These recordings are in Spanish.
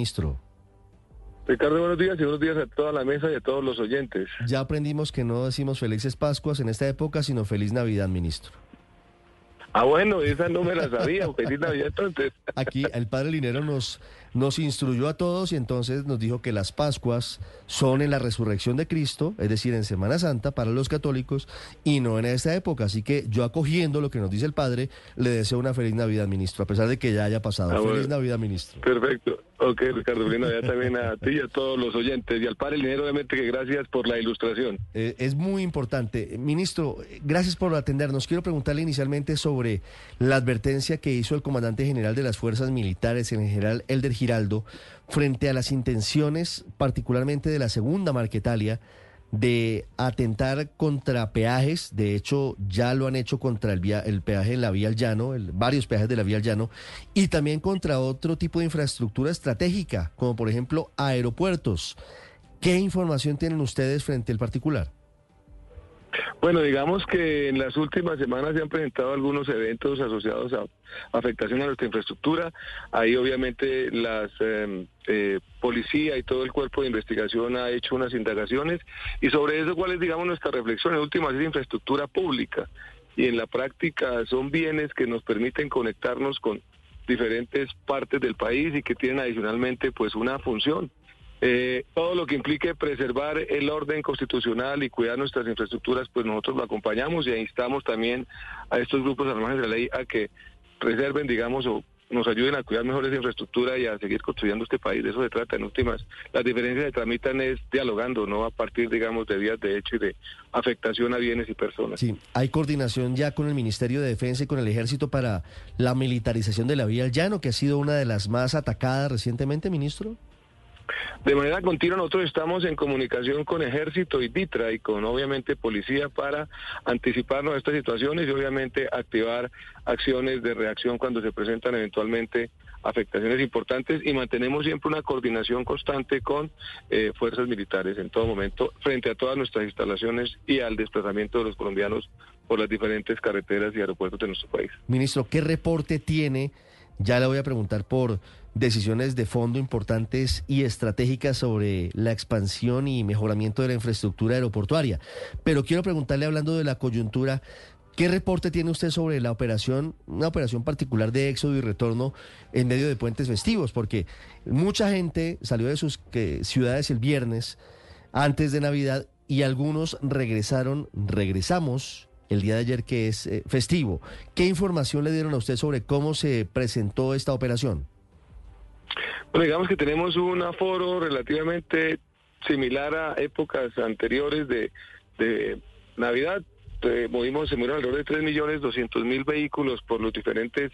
Ministro, Ricardo, buenos días y buenos días a toda la mesa y a todos los oyentes. ya aprendimos que no decimos felices Pascuas en esta época, sino feliz Navidad, ministro. Ah, bueno, esa no me la sabía. Feliz Navidad entonces. Aquí el padre Linero nos, nos instruyó a todos y entonces nos dijo que las Pascuas son en la resurrección de Cristo, es decir, en Semana Santa para los católicos y no en esta época. Así que yo acogiendo lo que nos dice el padre, le deseo una feliz Navidad, ministro, a pesar de que ya haya pasado. Ah, feliz. Navidad, ministro. Perfecto. Ok, Ricardo, feliz Navidad también a ti y a todos los oyentes. Y al padre Linero, obviamente, que gracias por la ilustración. Eh, es muy importante. Ministro, gracias por atendernos. Quiero preguntarle inicialmente sobre la advertencia que hizo el comandante general de las fuerzas militares, el general Elder Giraldo, frente a las intenciones, particularmente de la segunda Marquetalia, de atentar contra peajes. De hecho, ya lo han hecho contra el, vía- el peaje en la vía al llano, el- varios peajes de la vía al llano, y también contra otro tipo de infraestructura estratégica, como por ejemplo aeropuertos. ¿Qué información tienen ustedes frente al particular? Bueno, digamos que en las últimas semanas se han presentado algunos eventos asociados a afectación a nuestra infraestructura. Ahí obviamente las eh, eh, policía y todo el cuerpo de investigación ha hecho unas indagaciones y sobre eso cuál es, digamos, nuestra reflexión. En últimas es infraestructura pública y en la práctica son bienes que nos permiten conectarnos con diferentes partes del país y que tienen adicionalmente pues una función. Eh, todo lo que implique preservar el orden constitucional y cuidar nuestras infraestructuras, pues nosotros lo acompañamos y instamos también a estos grupos margen de la ley a que preserven, digamos, o nos ayuden a cuidar mejor esa infraestructura y a seguir construyendo este país. De eso se trata. En últimas, las diferencias se tramitan es dialogando, no a partir, digamos, de vías de hecho y de afectación a bienes y personas. Sí, hay coordinación ya con el Ministerio de Defensa y con el Ejército para la militarización de la vía al llano, que ha sido una de las más atacadas recientemente, ministro. De manera continua nosotros estamos en comunicación con Ejército y DITRA y con obviamente Policía para anticiparnos a estas situaciones y obviamente activar acciones de reacción cuando se presentan eventualmente afectaciones importantes y mantenemos siempre una coordinación constante con eh, fuerzas militares en todo momento frente a todas nuestras instalaciones y al desplazamiento de los colombianos por las diferentes carreteras y aeropuertos de nuestro país. Ministro, ¿qué reporte tiene? Ya le voy a preguntar por decisiones de fondo importantes y estratégicas sobre la expansión y mejoramiento de la infraestructura aeroportuaria. Pero quiero preguntarle, hablando de la coyuntura, ¿qué reporte tiene usted sobre la operación, una operación particular de éxodo y retorno en medio de puentes festivos? Porque mucha gente salió de sus ciudades el viernes antes de Navidad y algunos regresaron, regresamos el día de ayer que es eh, festivo. ¿Qué información le dieron a usted sobre cómo se presentó esta operación? Digamos que tenemos un aforo relativamente similar a épocas anteriores de, de Navidad. Eh, movimos, se movieron alrededor de 3 millones 200 mil vehículos por los diferentes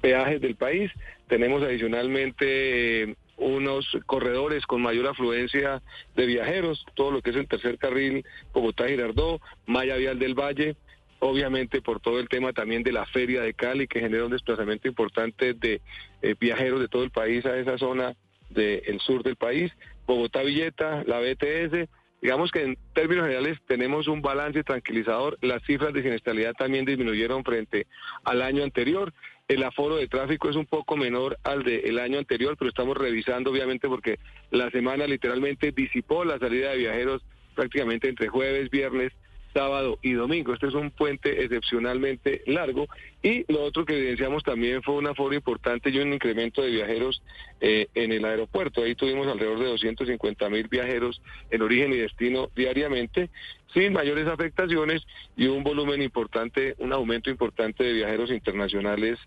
peajes del país. Tenemos adicionalmente eh, unos corredores con mayor afluencia de viajeros, todo lo que es el tercer carril Bogotá-Girardó, Maya Vial del Valle, obviamente por todo el tema también de la feria de Cali que genera un desplazamiento importante de eh, viajeros de todo el país a esa zona del sur del país, Bogotá Villeta, la BTS, digamos que en términos generales tenemos un balance tranquilizador, las cifras de siniestralidad también disminuyeron frente al año anterior, el aforo de tráfico es un poco menor al del año anterior, pero estamos revisando obviamente porque la semana literalmente disipó la salida de viajeros prácticamente entre jueves, viernes, sábado y domingo. Este es un puente excepcionalmente largo y lo otro que evidenciamos también fue un aforo importante y un incremento de viajeros eh, en el aeropuerto. Ahí tuvimos alrededor de 250 mil viajeros en origen y destino diariamente, sin mayores afectaciones y un volumen importante, un aumento importante de viajeros internacionales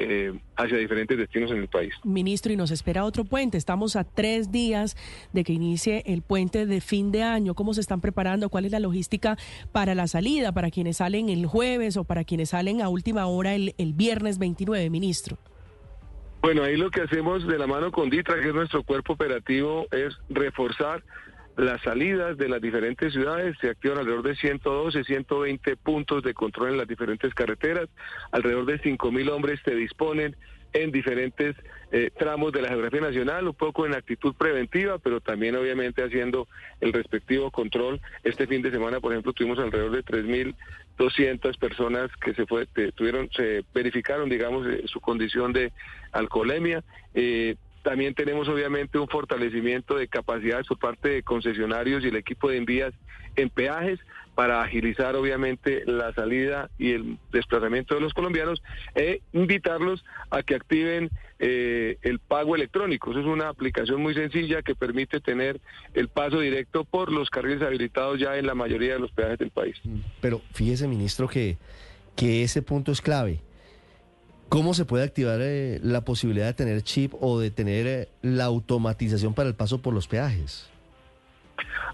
eh, hacia diferentes destinos en el país. Ministro, y nos espera otro puente. Estamos a tres días de que inicie el puente de fin de año. ¿Cómo se están preparando? ¿Cuál es la logística para la salida, para quienes salen el jueves o para quienes salen a última hora el, el viernes 29, ministro? Bueno, ahí lo que hacemos de la mano con DITRA, que es nuestro cuerpo operativo, es reforzar las salidas de las diferentes ciudades. Se activan alrededor de 112, 120 puntos de control en las diferentes carreteras. Alrededor de 5.000 hombres se disponen en diferentes eh, tramos de la geografía nacional, un poco en actitud preventiva, pero también obviamente haciendo el respectivo control. Este fin de semana, por ejemplo, tuvimos alrededor de 3.200 personas que se tuvieron, se verificaron, digamos, eh, su condición de alcoholemia. Eh, también tenemos obviamente un fortalecimiento de capacidades por parte de concesionarios y el equipo de envías en peajes para agilizar obviamente la salida y el desplazamiento de los colombianos e invitarlos a que activen eh, el pago electrónico. Eso es una aplicación muy sencilla que permite tener el paso directo por los carriles habilitados ya en la mayoría de los peajes del país. Pero fíjese, ministro, que, que ese punto es clave. ¿Cómo se puede activar eh, la posibilidad de tener chip o de tener eh, la automatización para el paso por los peajes?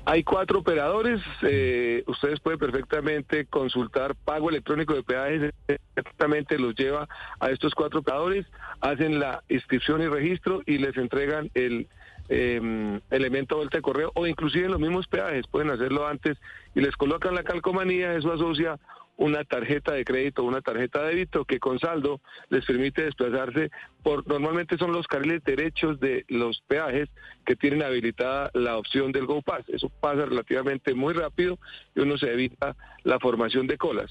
Hay cuatro operadores. Eh, ustedes pueden perfectamente consultar pago electrónico de peajes. Exactamente los lleva a estos cuatro operadores, hacen la inscripción y registro y les entregan el eh, elemento vuelta de correo o inclusive los mismos peajes pueden hacerlo antes y les colocan la calcomanía. Eso asocia una tarjeta de crédito o una tarjeta de débito que con saldo les permite desplazarse por normalmente son los carriles derechos de los peajes que tienen habilitada la opción del Go Pass. Eso pasa relativamente muy rápido y uno se evita la formación de colas.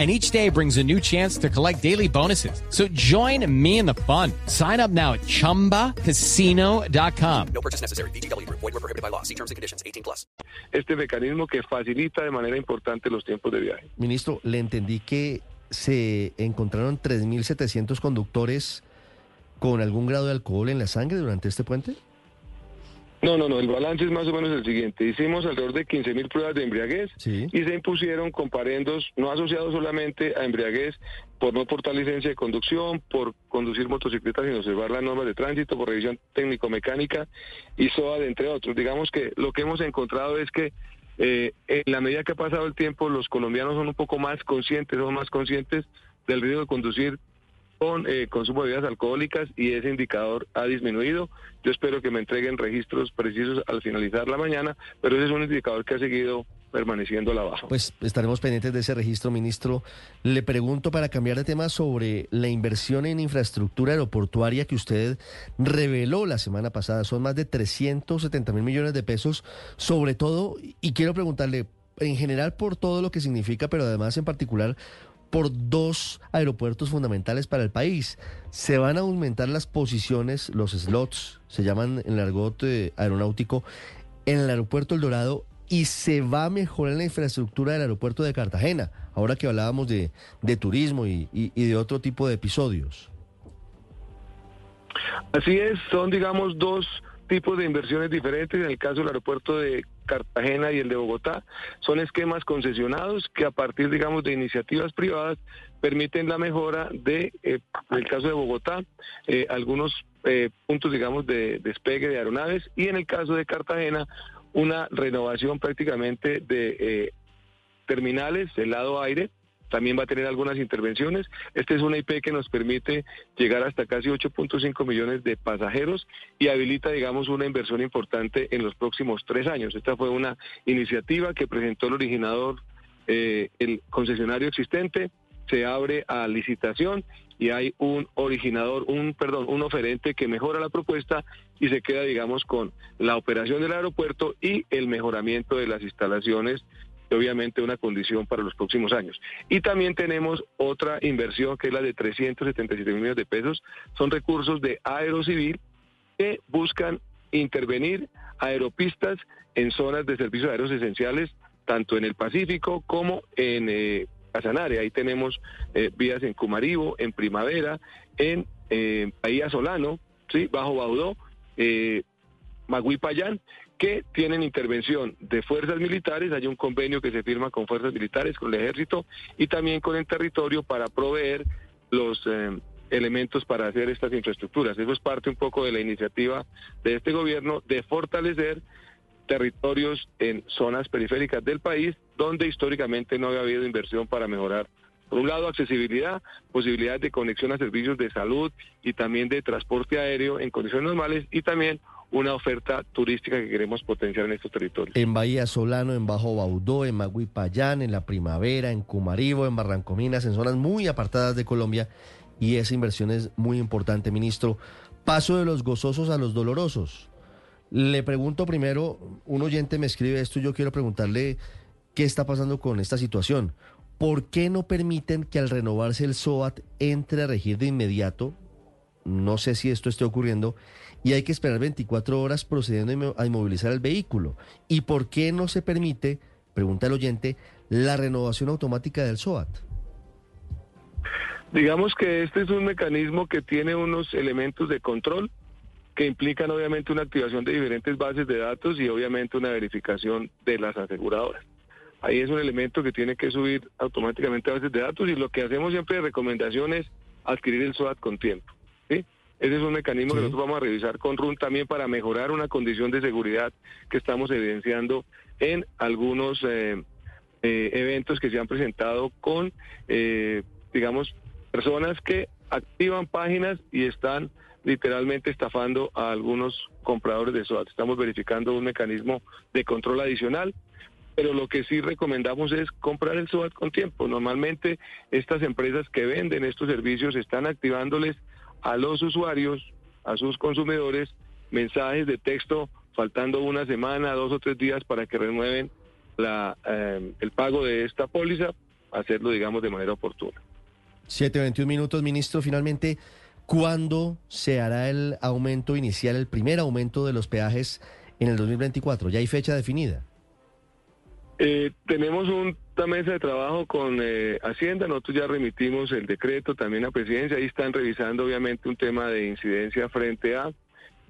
and each day brings a new chance to collect daily bonuses. So join me in the fun. Sign up now at ChumbaCasino.com. No purchase necessary. BGW. Void were prohibited by law. See terms and conditions. 18 plus. Este mecanismo que facilita de manera importante los tiempos de viaje. Ministro, le entendí que se encontraron 3.700 conductores con algún grado de alcohol en la sangre durante este puente. No, no, no, el balance es más o menos el siguiente. Hicimos alrededor de 15 mil pruebas de embriaguez Sí. y se impusieron comparendos no asociados solamente a embriaguez por no portar licencia de conducción, por conducir motocicletas sin observar las normas de tránsito, por revisión técnico-mecánica y SOAD, entre otros. Digamos que lo que hemos encontrado es que eh, en la medida que ha pasado el tiempo, los colombianos son un poco más conscientes, son más conscientes del riesgo de conducir con eh, consumo de bebidas alcohólicas y ese indicador ha disminuido. Yo espero que me entreguen registros precisos al finalizar la mañana, pero ese es un indicador que ha seguido permaneciendo a la baja. Pues estaremos pendientes de ese registro, ministro. Le pregunto para cambiar de tema sobre la inversión en infraestructura aeroportuaria que usted reveló la semana pasada. Son más de 370 mil millones de pesos, sobre todo, y quiero preguntarle en general por todo lo que significa, pero además en particular por dos aeropuertos fundamentales para el país. Se van a aumentar las posiciones, los slots, se llaman en el argot eh, aeronáutico, en el aeropuerto El Dorado y se va a mejorar la infraestructura del aeropuerto de Cartagena, ahora que hablábamos de, de turismo y, y- y de otro tipo de episodios. Así es, son digamos dos tipos de inversiones diferentes. En el caso del aeropuerto de Cartagena y el de Bogotá, son esquemas concesionados que a partir digamos de iniciativas privadas permiten la mejora de, eh, en el caso de Bogotá, eh, algunos eh, puntos digamos de despegue de aeronaves y en el caso de Cartagena una renovación prácticamente de eh, terminales del lado aire. También va a tener algunas intervenciones. Este es una IP que nos permite llegar hasta casi 8.5 millones de pasajeros y habilita, digamos, una inversión importante en los próximos tres años. Esta fue una iniciativa que presentó el originador, eh, el concesionario existente. Se abre a licitación y hay un originador, un perdón, un oferente que mejora la propuesta y se queda, digamos, con la operación del aeropuerto y el mejoramiento de las instalaciones obviamente una condición para los próximos años. Y también tenemos otra inversión que es la de 377 millones de pesos. Son recursos de Aerocivil que buscan intervenir aeropistas en zonas de servicios aéreos esenciales, tanto en el Pacífico como en eh, Casanare. Ahí tenemos eh, vías en Cumaribo, en Primavera, en eh, Solano, ¿sí? Bajo Baudó, eh, Maguipayán, que tienen intervención de fuerzas militares. Hay un convenio que se firma con fuerzas militares, con el ejército y también con el territorio para proveer los eh, elementos para hacer estas infraestructuras. Eso es parte un poco de la iniciativa de este gobierno de fortalecer territorios en zonas periféricas del país donde históricamente no había habido inversión para mejorar por un lado, accesibilidad, posibilidades de conexión a servicios de salud y también de transporte aéreo en condiciones normales y también una oferta turística que queremos potenciar en estos territorios. En Bahía Solano, en Bajo Baudó, en Maguipayán, en La Primavera, en Cumaribo, en Barrancominas, en zonas muy apartadas de Colombia. Y esa inversión es muy importante, ministro. Paso de los gozosos a los dolorosos. Le pregunto primero, un oyente me escribe esto y yo quiero preguntarle qué está pasando con esta situación. ¿por qué no permiten que al renovarse el SOAT entre a regir de inmediato? No sé si esto esté ocurriendo y hay que esperar 24 horas procediendo a inmovilizar el vehículo. ¿Y por qué no se permite, pregunta el oyente, la renovación automática del SOAT? Digamos que este es un mecanismo que tiene unos elementos de control que implican obviamente una activación de diferentes bases de datos y obviamente una verificación de las aseguradoras. Ahí es un elemento que tiene que subir automáticamente a bases de datos y lo que hacemos siempre de recomendación es adquirir el SOAT con tiempo. Ese es un mecanismo que nosotros vamos a revisar con RUN también para mejorar una condición de seguridad que estamos evidenciando en algunos eh, eh, eventos que se han presentado con, eh, digamos, personas que activan páginas y están literalmente estafando a algunos compradores de SOAT. Estamos verificando un mecanismo de control adicional pero lo que sí recomendamos es comprar el SOAT con tiempo. Normalmente estas empresas que venden estos servicios están activándoles a los usuarios, a sus consumidores, mensajes de texto faltando una semana, dos o tres días para que renueven la, eh, el pago de esta póliza, hacerlo, digamos, de manera oportuna. 7.21 minutos, ministro. Finalmente, ¿cuándo se hará el aumento inicial, el primer aumento de los peajes en el 2024? ¿Ya hay fecha definida? Eh, tenemos una mesa de trabajo con eh, Hacienda, nosotros ya remitimos el decreto también a Presidencia, ahí están revisando obviamente un tema de incidencia frente a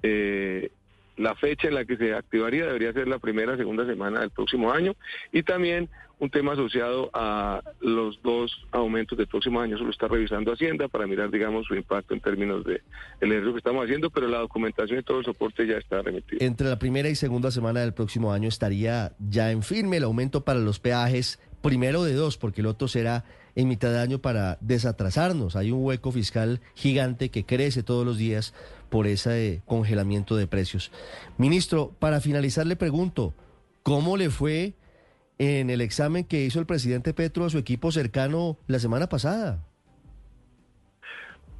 eh, la fecha en la que se activaría, debería ser la primera, segunda semana del próximo año, y también un tema asociado a los dos aumentos del próximo año. Eso lo está revisando Hacienda para mirar, digamos, su impacto en términos de el ejercicio que estamos haciendo, pero la documentación y todo el soporte ya está remitido. Entre la primera y segunda semana del próximo año estaría ya en firme el aumento para los peajes, primero de dos, porque el otro será en mitad de año para desatrasarnos. Hay un hueco fiscal gigante que crece todos los días por ese congelamiento de precios. Ministro, para finalizar le pregunto, ¿cómo le fue en el examen que hizo el presidente Petro a su equipo cercano la semana pasada?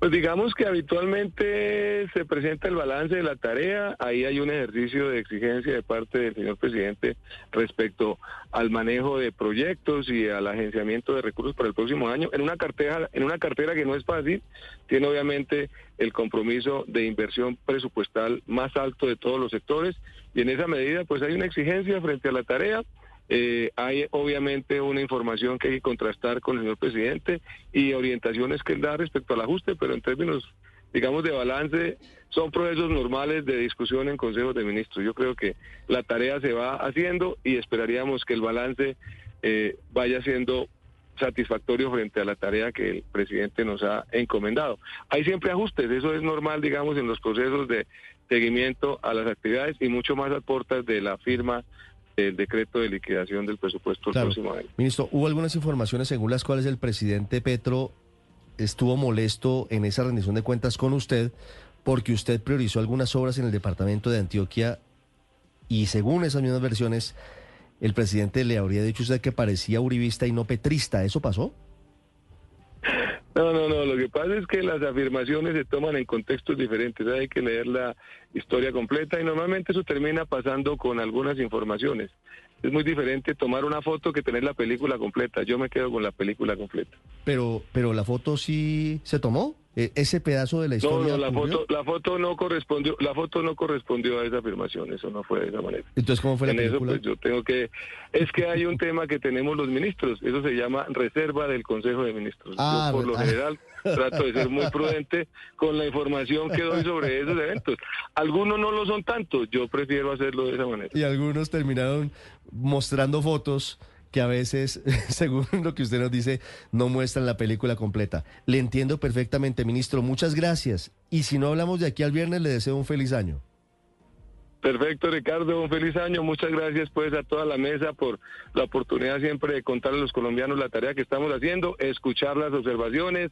Pues digamos que habitualmente se presenta el balance de la tarea, ahí hay un ejercicio de exigencia de parte del señor presidente respecto al manejo de proyectos y al agenciamiento de recursos para el próximo año. En una cartera en una cartera que no es fácil, tiene obviamente el compromiso de inversión presupuestal más alto de todos los sectores. Y en esa medida pues hay una exigencia frente a la tarea eh, hay obviamente una información que hay que contrastar con el señor presidente y orientaciones que él da respecto al ajuste, pero en términos, digamos, de balance, son procesos normales de discusión en consejos de ministros. Yo creo que la tarea se va haciendo y esperaríamos que el balance eh, vaya siendo satisfactorio frente a la tarea que el presidente nos ha encomendado. Hay siempre ajustes, eso es normal, digamos, en los procesos de seguimiento a las actividades y mucho más a puertas de la firma el decreto de liquidación del presupuesto del próximo año. Ministro, hubo algunas informaciones según las cuales el presidente Petro estuvo molesto en esa rendición de cuentas con usted porque usted priorizó algunas obras en el departamento de Antioquia y según esas mismas versiones, el presidente le habría dicho a usted que parecía uribista y no petrista. ¿Eso pasó? No, no, no. Lo que pasa es que las afirmaciones se toman en contextos diferentes. Hay que leer la historia completa y normalmente eso termina pasando con algunas informaciones. Es muy diferente tomar una foto que tener la película completa. Yo me quedo con la película completa. Pero, pero la foto sí se tomó. Eh, ese pedazo de la No, historia. no, la ocurrió? foto, la foto no correspondió, la foto no correspondió a esa afirmación, eso no fue de esa manera. Entonces, ¿cómo fue la en eso película? pues yo tengo que, es que hay un tema que tenemos los ministros, eso se llama reserva del Consejo de Ministros. Ah, yo por lo ah. general trato de ser muy prudente con la información que doy sobre esos eventos. Algunos no lo son tanto, yo prefiero hacerlo de esa manera. Y algunos terminaron mostrando fotos que a veces, según lo que usted nos dice, no muestran la película completa. Le entiendo perfectamente, ministro. Muchas gracias. Y si no hablamos de aquí al viernes, le deseo un feliz año. Perfecto, Ricardo, un feliz año. Muchas gracias pues a toda la mesa por la oportunidad siempre de contarle a los colombianos la tarea que estamos haciendo, escuchar las observaciones,